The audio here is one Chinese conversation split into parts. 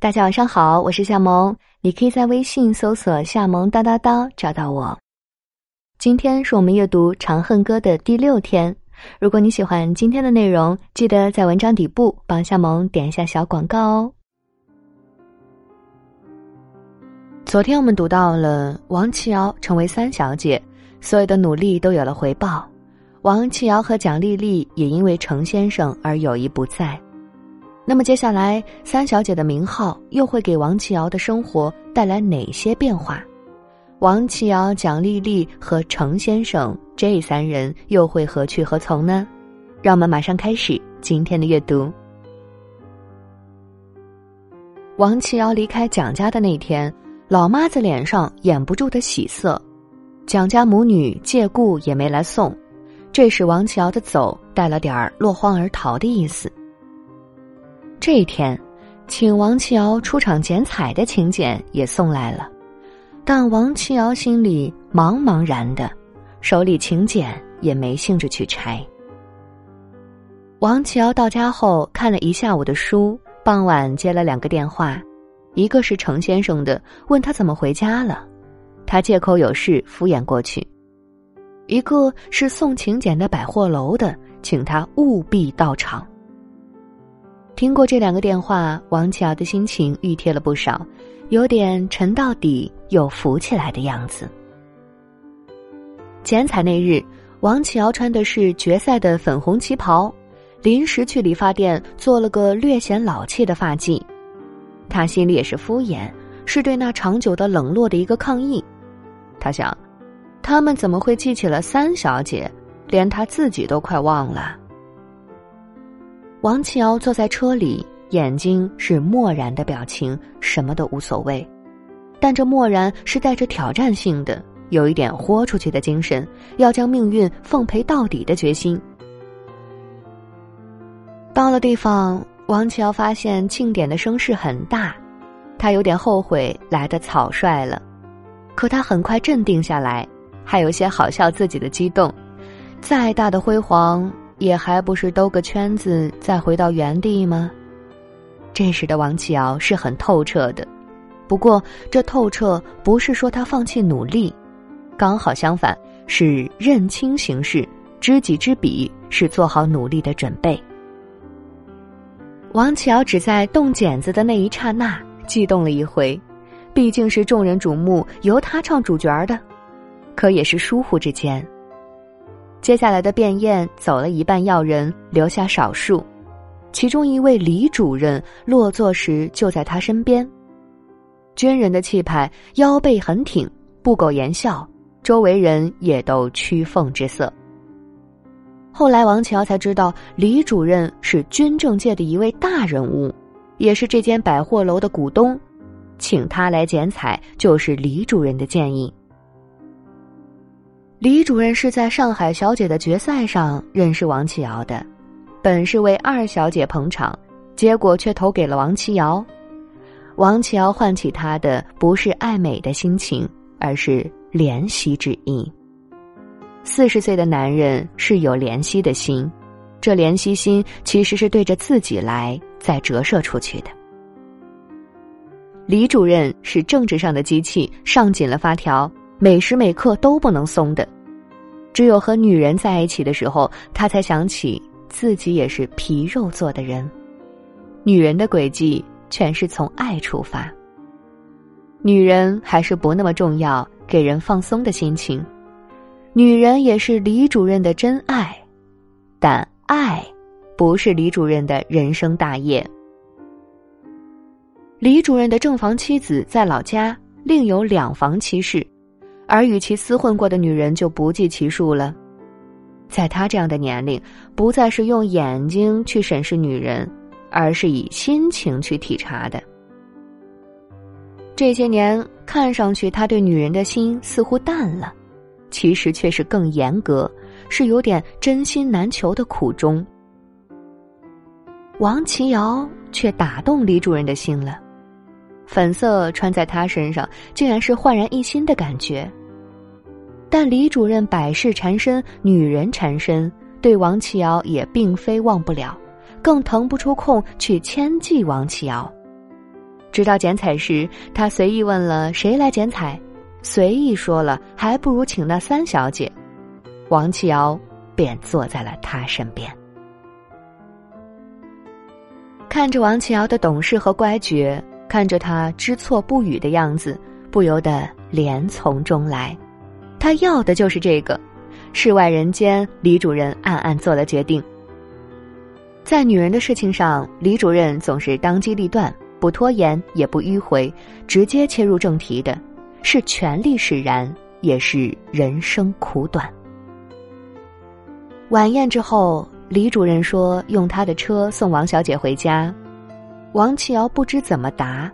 大家晚上好，我是夏萌，你可以在微信搜索“夏萌叨叨叨”找到我。今天是我们阅读《长恨歌》的第六天。如果你喜欢今天的内容，记得在文章底部帮夏萌点一下小广告哦。昨天我们读到了王琦瑶成为三小姐，所有的努力都有了回报。王琦瑶和蒋丽丽也因为程先生而友谊不在。那么接下来，三小姐的名号又会给王琦瑶的生活带来哪些变化？王琦瑶、蒋丽丽和程先生这三人又会何去何从呢？让我们马上开始今天的阅读。王琦瑶离开蒋家的那天，老妈子脸上掩不住的喜色，蒋家母女借故也没来送，这使王琦瑶的走带了点儿落荒而逃的意思。这一天，请王琦瑶出场剪彩的请柬也送来了，但王琦瑶心里茫茫然的，手里请柬也没兴致去拆。王琦瑶到家后看了一下午的书，傍晚接了两个电话，一个是程先生的，问他怎么回家了，他借口有事敷衍过去；一个是送请柬的百货楼的，请他务必到场。听过这两个电话，王琦瑶的心情熨帖了不少，有点沉到底又浮起来的样子。剪彩那日，王琦瑶穿的是决赛的粉红旗袍，临时去理发店做了个略显老气的发髻。他心里也是敷衍，是对那长久的冷落的一个抗议。他想，他们怎么会记起了三小姐，连他自己都快忘了。王琦瑶坐在车里，眼睛是漠然的表情，什么都无所谓，但这漠然是带着挑战性的，有一点豁出去的精神，要将命运奉陪到底的决心。到了地方，王琦瑶发现庆典的声势很大，他有点后悔来的草率了，可他很快镇定下来，还有些好笑自己的激动，再大的辉煌。也还不是兜个圈子再回到原地吗？这时的王琦尧是很透彻的，不过这透彻不是说他放弃努力，刚好相反，是认清形势，知己知彼，是做好努力的准备。王琦尧只在动剪子的那一刹那激动了一回，毕竟是众人瞩目，由他唱主角的，可也是疏忽之间。接下来的便宴走了一半要人，留下少数。其中一位李主任落座时就在他身边。军人的气派，腰背很挺，不苟言笑，周围人也都趋奉之色。后来王乔才知道，李主任是军政界的一位大人物，也是这间百货楼的股东，请他来剪彩就是李主任的建议。李主任是在上海小姐的决赛上认识王琦尧的，本是为二小姐捧场，结果却投给了王琦尧。王琦尧唤起他的不是爱美的心情，而是怜惜之意。四十岁的男人是有怜惜的心，这怜惜心其实是对着自己来再折射出去的。李主任是政治上的机器，上紧了发条。每时每刻都不能松的，只有和女人在一起的时候，他才想起自己也是皮肉做的人。女人的轨迹全是从爱出发。女人还是不那么重要，给人放松的心情。女人也是李主任的真爱，但爱不是李主任的人生大业。李主任的正房妻子在老家另有两房妻室。而与其厮混过的女人就不计其数了，在他这样的年龄，不再是用眼睛去审视女人，而是以心情去体察的。这些年看上去，他对女人的心似乎淡了，其实却是更严格，是有点真心难求的苦衷。王琦瑶却打动李主任的心了，粉色穿在他身上，竟然是焕然一新的感觉。但李主任百事缠身，女人缠身，对王琦尧也并非忘不了，更腾不出空去牵记王琦尧。直到剪彩时，他随意问了谁来剪彩，随意说了还不如请那三小姐，王启尧便坐在了他身边。看着王启尧的懂事和乖觉，看着他知错不语的样子，不由得怜从中来。他要的就是这个。世外人间，李主任暗暗做了决定。在女人的事情上，李主任总是当机立断，不拖延，也不迂回，直接切入正题的，是权力使然，也是人生苦短。晚宴之后。李主任说：“用他的车送王小姐回家。”王启尧不知怎么答，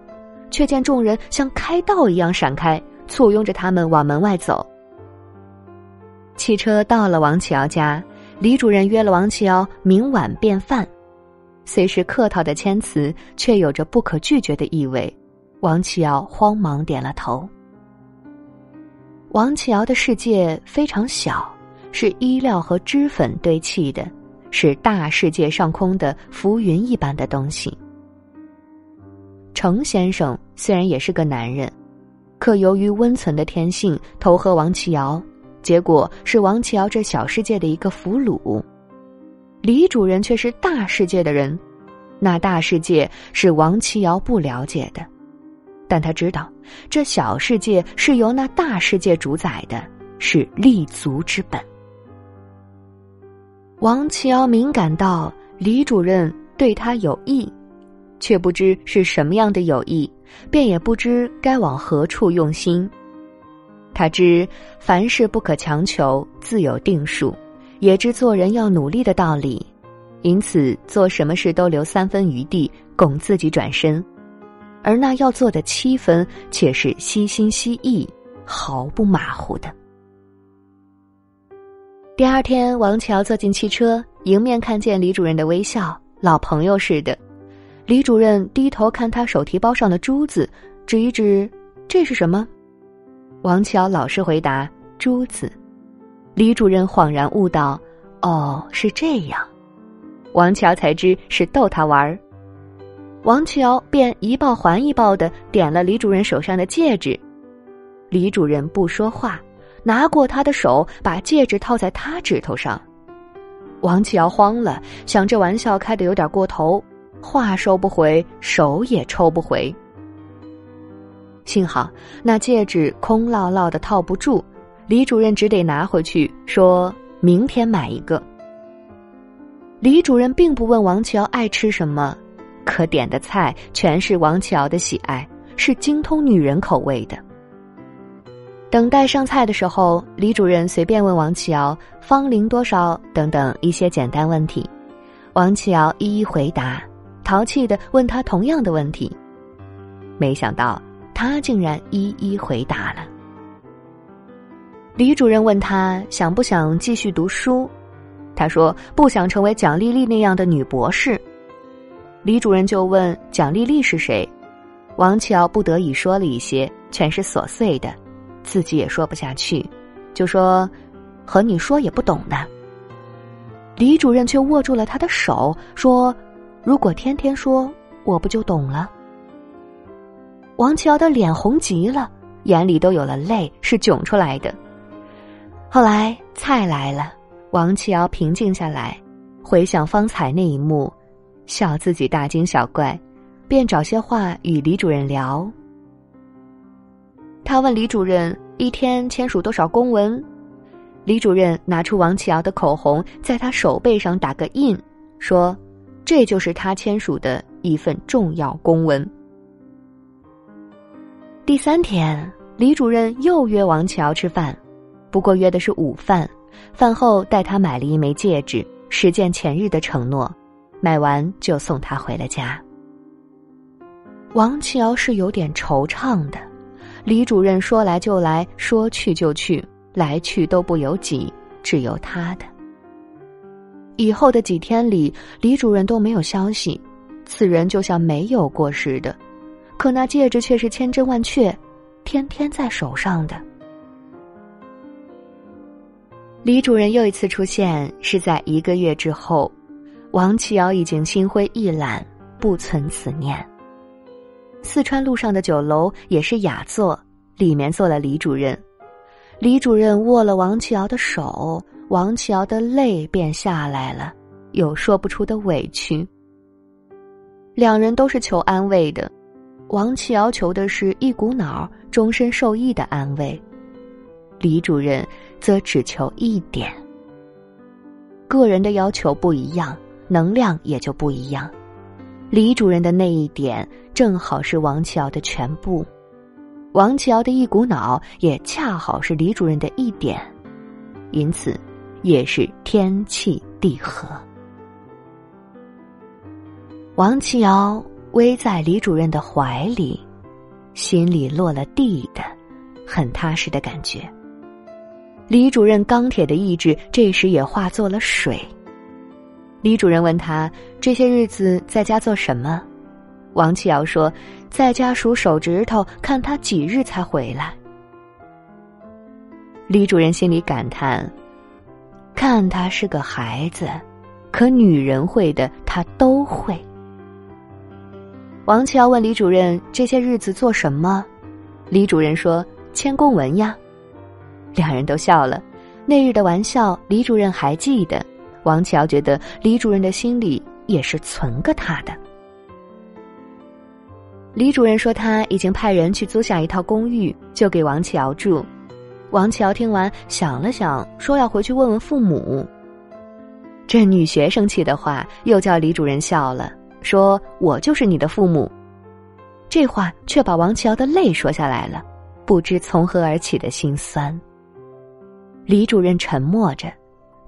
却见众人像开道一样闪开，簇拥着他们往门外走。汽车到了王启尧家，李主任约了王启尧明晚便饭，虽是客套的谦辞，却有着不可拒绝的意味。王启尧慌忙点了头。王启尧的世界非常小，是衣料和脂粉堆砌的。是大世界上空的浮云一般的东西。程先生虽然也是个男人，可由于温存的天性，投合王启尧，结果是王启尧这小世界的一个俘虏。李主任却是大世界的人，那大世界是王启尧不了解的，但他知道这小世界是由那大世界主宰的，是立足之本。王启尧敏感到李主任对他有意，却不知是什么样的友谊，便也不知该往何处用心。他知凡事不可强求，自有定数，也知做人要努力的道理，因此做什么事都留三分余地供自己转身，而那要做的七分，却是悉心悉意，毫不马虎的。第二天，王乔坐进汽车，迎面看见李主任的微笑，老朋友似的。李主任低头看他手提包上的珠子，指一指：“这是什么？”王乔老实回答：“珠子。”李主任恍然悟道：“哦，是这样。”王乔才知是逗他玩儿。王乔便一报还一报的点了李主任手上的戒指。李主任不说话。拿过他的手，把戒指套在他指头上。王乔慌了，想这玩笑开的有点过头，话收不回，手也抽不回。幸好那戒指空落落的套不住，李主任只得拿回去，说明天买一个。李主任并不问王启尧爱吃什么，可点的菜全是王启尧的喜爱，是精通女人口味的。等待上菜的时候，李主任随便问王启尧芳龄多少等等一些简单问题，王启尧一一回答，淘气的问他同样的问题，没想到他竟然一一回答了。李主任问他想不想继续读书，他说不想成为蒋丽丽那样的女博士。李主任就问蒋丽丽是谁，王启尧不得已说了一些，全是琐碎的。自己也说不下去，就说：“和你说也不懂的。”李主任却握住了他的手，说：“如果天天说，我不就懂了？”王启尧的脸红极了，眼里都有了泪，是囧出来的。后来菜来了，王启尧平静下来，回想方才那一幕，笑自己大惊小怪，便找些话与李主任聊。他问李主任：“一天签署多少公文？”李主任拿出王启尧的口红，在他手背上打个印，说：“这就是他签署的一份重要公文。”第三天，李主任又约王乔吃饭，不过约的是午饭。饭后带他买了一枚戒指，实践前日的承诺。买完就送他回了家。王乔是有点惆怅的。李主任说来就来，说去就去，来去都不由己，只由他的。以后的几天里，李主任都没有消息，此人就像没有过似的，可那戒指却是千真万确，天天在手上的。李主任又一次出现，是在一个月之后，王启尧已经心灰意懒，不存此念。四川路上的酒楼也是雅座，里面坐了李主任。李主任握了王启尧的手，王启尧的泪便下来了，有说不出的委屈。两人都是求安慰的，王启尧求的是一股脑终身受益的安慰，李主任则只求一点。个人的要求不一样，能量也就不一样。李主任的那一点正好是王启尧的全部，王启尧的一股脑也恰好是李主任的一点，因此也是天气地合。王启尧偎在李主任的怀里，心里落了地的，很踏实的感觉。李主任钢铁的意志这时也化作了水。李主任问他这些日子在家做什么，王启尧说，在家数手指头，看他几日才回来。李主任心里感叹：看他是个孩子，可女人会的他都会。王乔问李主任：“这些日子做什么？”李主任说：“签公文呀。”两人都笑了。那日的玩笑，李主任还记得。王乔觉得李主任的心里也是存个他的。李主任说他已经派人去租下一套公寓，就给王乔住。王启尧听完想了想，说要回去问问父母。这女学生气的话，又叫李主任笑了。说：“我就是你的父母。”这话却把王启尧的泪说下来了，不知从何而起的心酸。李主任沉默着，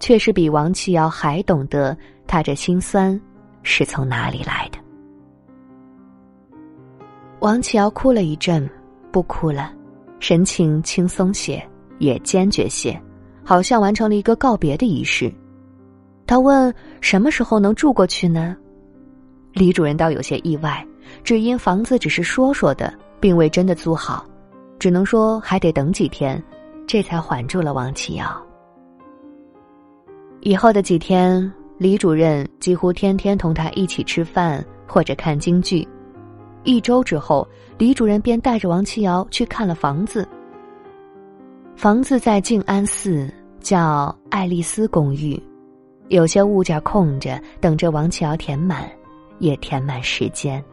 却是比王启尧还懂得他这心酸是从哪里来的。王启尧哭了一阵，不哭了，神情轻松些，也坚决些，好像完成了一个告别的仪式。他问：“什么时候能住过去呢？”李主任倒有些意外，只因房子只是说说的，并未真的租好，只能说还得等几天，这才缓住了王启尧。以后的几天，李主任几乎天天同他一起吃饭或者看京剧。一周之后，李主任便带着王启尧去看了房子。房子在静安寺，叫爱丽丝公寓，有些物件空着，等着王启尧填满。也填满时间，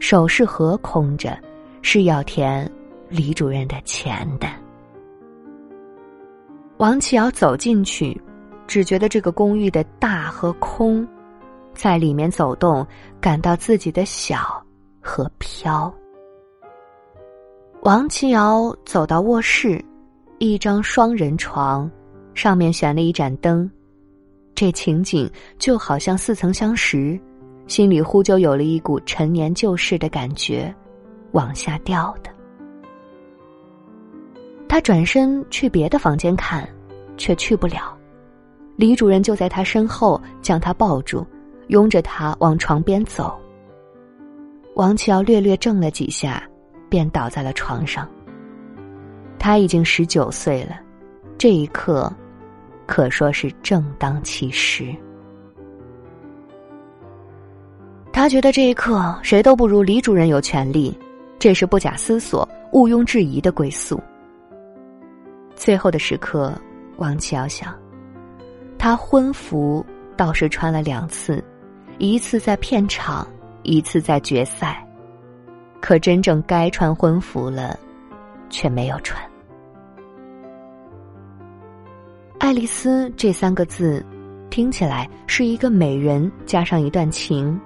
首饰盒空着，是要填李主任的钱的。王启尧走进去，只觉得这个公寓的大和空，在里面走动，感到自己的小和飘。王启尧走到卧室，一张双人床，上面悬了一盏灯，这情景就好像似曾相识。心里忽就有了一股陈年旧事的感觉，往下掉的。他转身去别的房间看，却去不了。李主任就在他身后，将他抱住，拥着他往床边走。王启尧略略怔了几下，便倒在了床上。他已经十九岁了，这一刻，可说是正当其时。他觉得这一刻谁都不如李主任有权利，这是不假思索、毋庸置疑的归宿。最后的时刻，王启尧想，他婚服倒是穿了两次，一次在片场，一次在决赛，可真正该穿婚服了，却没有穿。爱丽丝这三个字，听起来是一个美人加上一段情。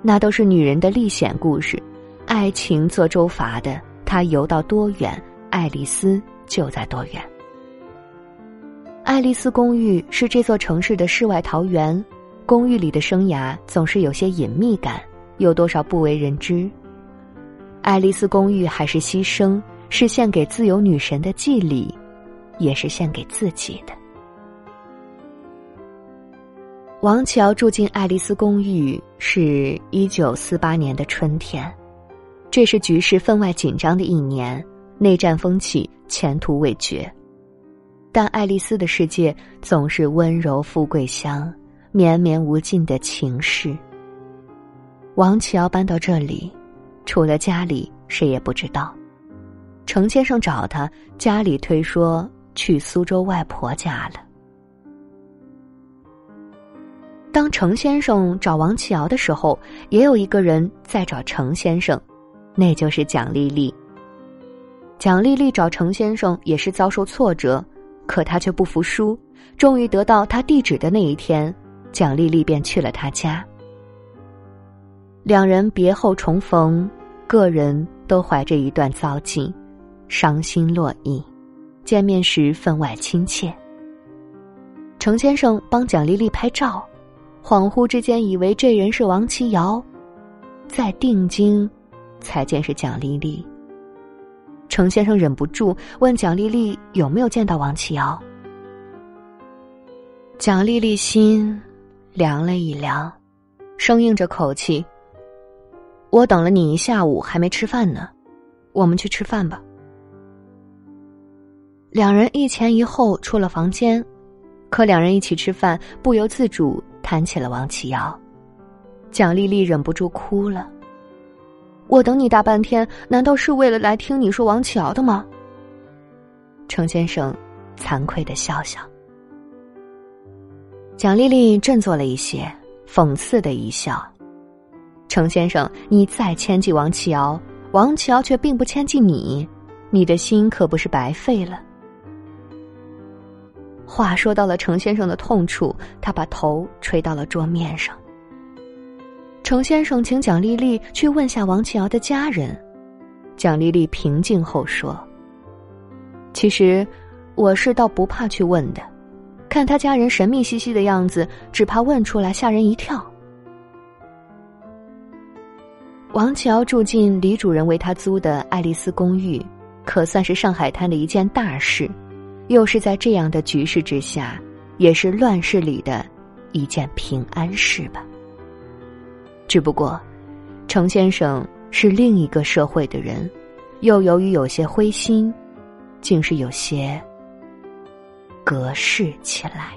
那都是女人的历险故事，爱情做舟筏的，她游到多远，爱丽丝就在多远。爱丽丝公寓是这座城市的世外桃源，公寓里的生涯总是有些隐秘感，有多少不为人知。爱丽丝公寓还是牺牲，是献给自由女神的祭礼，也是献给自己的。王乔住进爱丽丝公寓是一九四八年的春天，这是局势分外紧张的一年，内战风起，前途未决。但爱丽丝的世界总是温柔富贵乡，绵绵无尽的情事。王乔搬到这里，除了家里，谁也不知道。程先生找他，家里推说去苏州外婆家了。当程先生找王启尧的时候，也有一个人在找程先生，那就是蒋丽丽。蒋丽丽找程先生也是遭受挫折，可她却不服输，终于得到他地址的那一天，蒋丽丽便去了他家。两人别后重逢，个人都怀着一段遭际，伤心落意。见面时分外亲切。程先生帮蒋丽丽拍照，恍惚之间以为这人是王琦尧，再定睛，才见是蒋丽丽。程先生忍不住问蒋丽丽有没有见到王启尧。蒋丽丽心凉了一凉，生硬着口气：“我等了你一下午还没吃饭呢，我们去吃饭吧。”两人一前一后出了房间，可两人一起吃饭，不由自主谈起了王启尧。蒋丽丽忍不住哭了。我等你大半天，难道是为了来听你说王启尧的吗？程先生惭愧的笑笑。蒋丽丽振作了一些，讽刺的一笑：“程先生，你再牵记王启尧，王启尧却并不牵记你，你的心可不是白费了。”话说到了程先生的痛处，他把头垂到了桌面上。程先生请蒋丽丽去问下王启尧的家人。蒋丽丽平静后说：“其实，我是倒不怕去问的，看他家人神秘兮兮的样子，只怕问出来吓人一跳。”王启尧住进李主人为他租的爱丽丝公寓，可算是上海滩的一件大事，又是在这样的局势之下，也是乱世里的一件平安事吧。只不过，程先生是另一个社会的人，又由于有些灰心，竟是有些隔世起来。